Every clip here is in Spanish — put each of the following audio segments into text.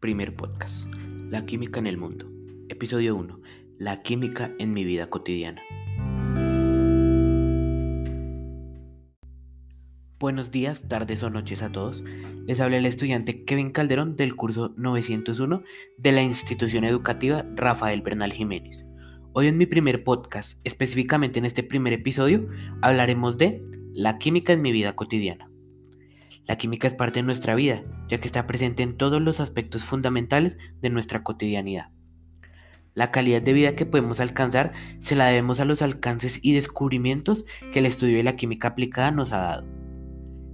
Primer podcast. La química en el mundo. Episodio 1. La química en mi vida cotidiana. Buenos días, tardes o noches a todos. Les habla el estudiante Kevin Calderón del curso 901 de la institución educativa Rafael Bernal Jiménez. Hoy en mi primer podcast, específicamente en este primer episodio, hablaremos de la química en mi vida cotidiana. La química es parte de nuestra vida, ya que está presente en todos los aspectos fundamentales de nuestra cotidianidad. La calidad de vida que podemos alcanzar se la debemos a los alcances y descubrimientos que el estudio de la química aplicada nos ha dado.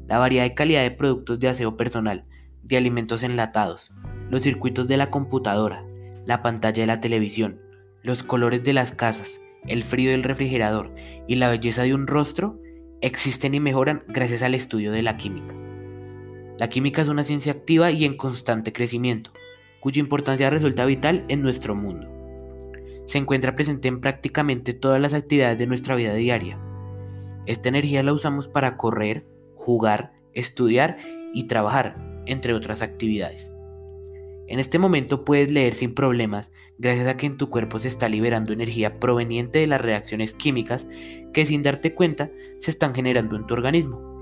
La variedad y calidad de productos de aseo personal, de alimentos enlatados, los circuitos de la computadora, la pantalla de la televisión, los colores de las casas, el frío del refrigerador y la belleza de un rostro existen y mejoran gracias al estudio de la química. La química es una ciencia activa y en constante crecimiento, cuya importancia resulta vital en nuestro mundo. Se encuentra presente en prácticamente todas las actividades de nuestra vida diaria. Esta energía la usamos para correr, jugar, estudiar y trabajar, entre otras actividades. En este momento puedes leer sin problemas gracias a que en tu cuerpo se está liberando energía proveniente de las reacciones químicas que sin darte cuenta se están generando en tu organismo.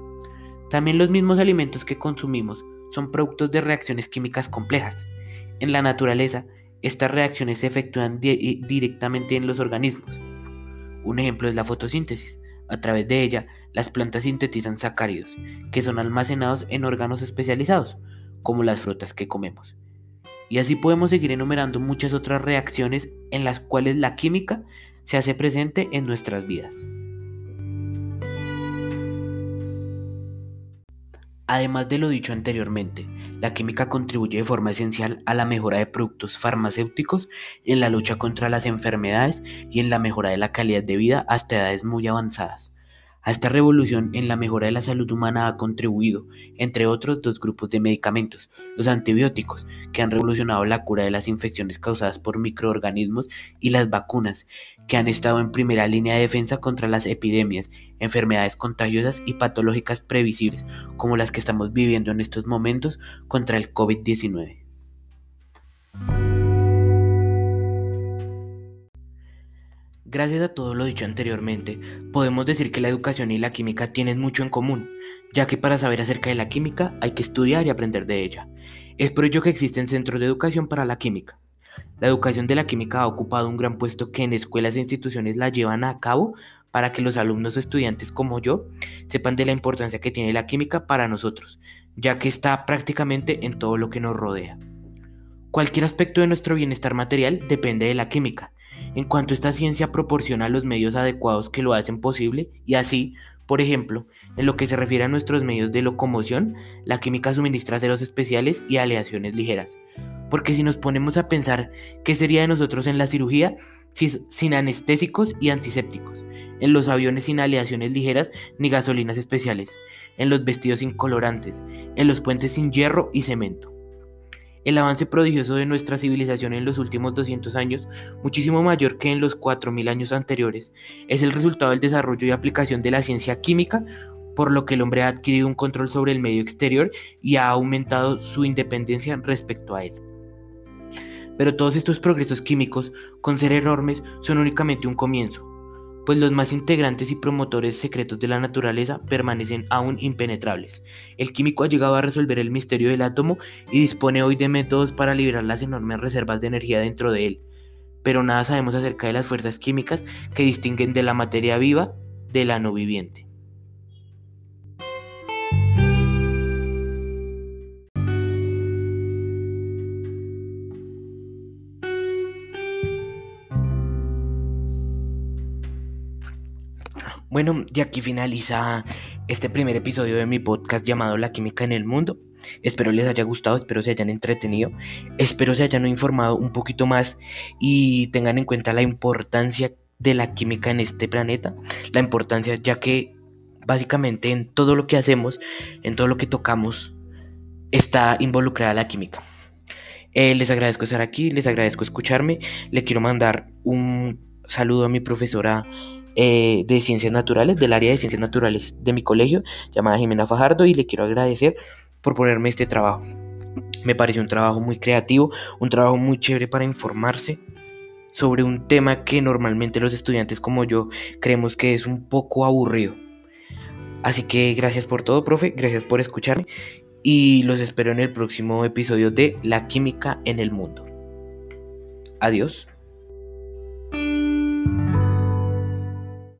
También los mismos alimentos que consumimos son productos de reacciones químicas complejas. En la naturaleza, estas reacciones se efectúan directamente en los organismos. Un ejemplo es la fotosíntesis. A través de ella, las plantas sintetizan sacáridos, que son almacenados en órganos especializados, como las frutas que comemos. Y así podemos seguir enumerando muchas otras reacciones en las cuales la química se hace presente en nuestras vidas. Además de lo dicho anteriormente, la química contribuye de forma esencial a la mejora de productos farmacéuticos, en la lucha contra las enfermedades y en la mejora de la calidad de vida hasta edades muy avanzadas. A esta revolución en la mejora de la salud humana ha contribuido, entre otros, dos grupos de medicamentos, los antibióticos, que han revolucionado la cura de las infecciones causadas por microorganismos, y las vacunas, que han estado en primera línea de defensa contra las epidemias, enfermedades contagiosas y patológicas previsibles, como las que estamos viviendo en estos momentos contra el COVID-19. Gracias a todo lo dicho anteriormente, podemos decir que la educación y la química tienen mucho en común, ya que para saber acerca de la química hay que estudiar y aprender de ella. Es por ello que existen centros de educación para la química. La educación de la química ha ocupado un gran puesto que en escuelas e instituciones la llevan a cabo para que los alumnos o estudiantes como yo sepan de la importancia que tiene la química para nosotros, ya que está prácticamente en todo lo que nos rodea. Cualquier aspecto de nuestro bienestar material depende de la química, en cuanto esta ciencia proporciona los medios adecuados que lo hacen posible y así, por ejemplo, en lo que se refiere a nuestros medios de locomoción, la química suministra aceros especiales y aleaciones ligeras. Porque si nos ponemos a pensar qué sería de nosotros en la cirugía sin anestésicos y antisépticos, en los aviones sin aleaciones ligeras ni gasolinas especiales, en los vestidos sin colorantes, en los puentes sin hierro y cemento. El avance prodigioso de nuestra civilización en los últimos 200 años, muchísimo mayor que en los 4.000 años anteriores, es el resultado del desarrollo y aplicación de la ciencia química, por lo que el hombre ha adquirido un control sobre el medio exterior y ha aumentado su independencia respecto a él. Pero todos estos progresos químicos, con ser enormes, son únicamente un comienzo pues los más integrantes y promotores secretos de la naturaleza permanecen aún impenetrables. El químico ha llegado a resolver el misterio del átomo y dispone hoy de métodos para liberar las enormes reservas de energía dentro de él. Pero nada sabemos acerca de las fuerzas químicas que distinguen de la materia viva de la no viviente. Bueno, y aquí finaliza este primer episodio de mi podcast llamado La Química en el Mundo. Espero les haya gustado, espero se hayan entretenido, espero se hayan informado un poquito más y tengan en cuenta la importancia de la química en este planeta, la importancia ya que básicamente en todo lo que hacemos, en todo lo que tocamos, está involucrada la química. Eh, les agradezco estar aquí, les agradezco escucharme, le quiero mandar un saludo a mi profesora eh, de Ciencias Naturales, del área de Ciencias Naturales de mi colegio, llamada Jimena Fajardo, y le quiero agradecer por ponerme este trabajo. Me pareció un trabajo muy creativo, un trabajo muy chévere para informarse sobre un tema que normalmente los estudiantes como yo creemos que es un poco aburrido. Así que gracias por todo, profe, gracias por escucharme y los espero en el próximo episodio de La química en el mundo. Adiós.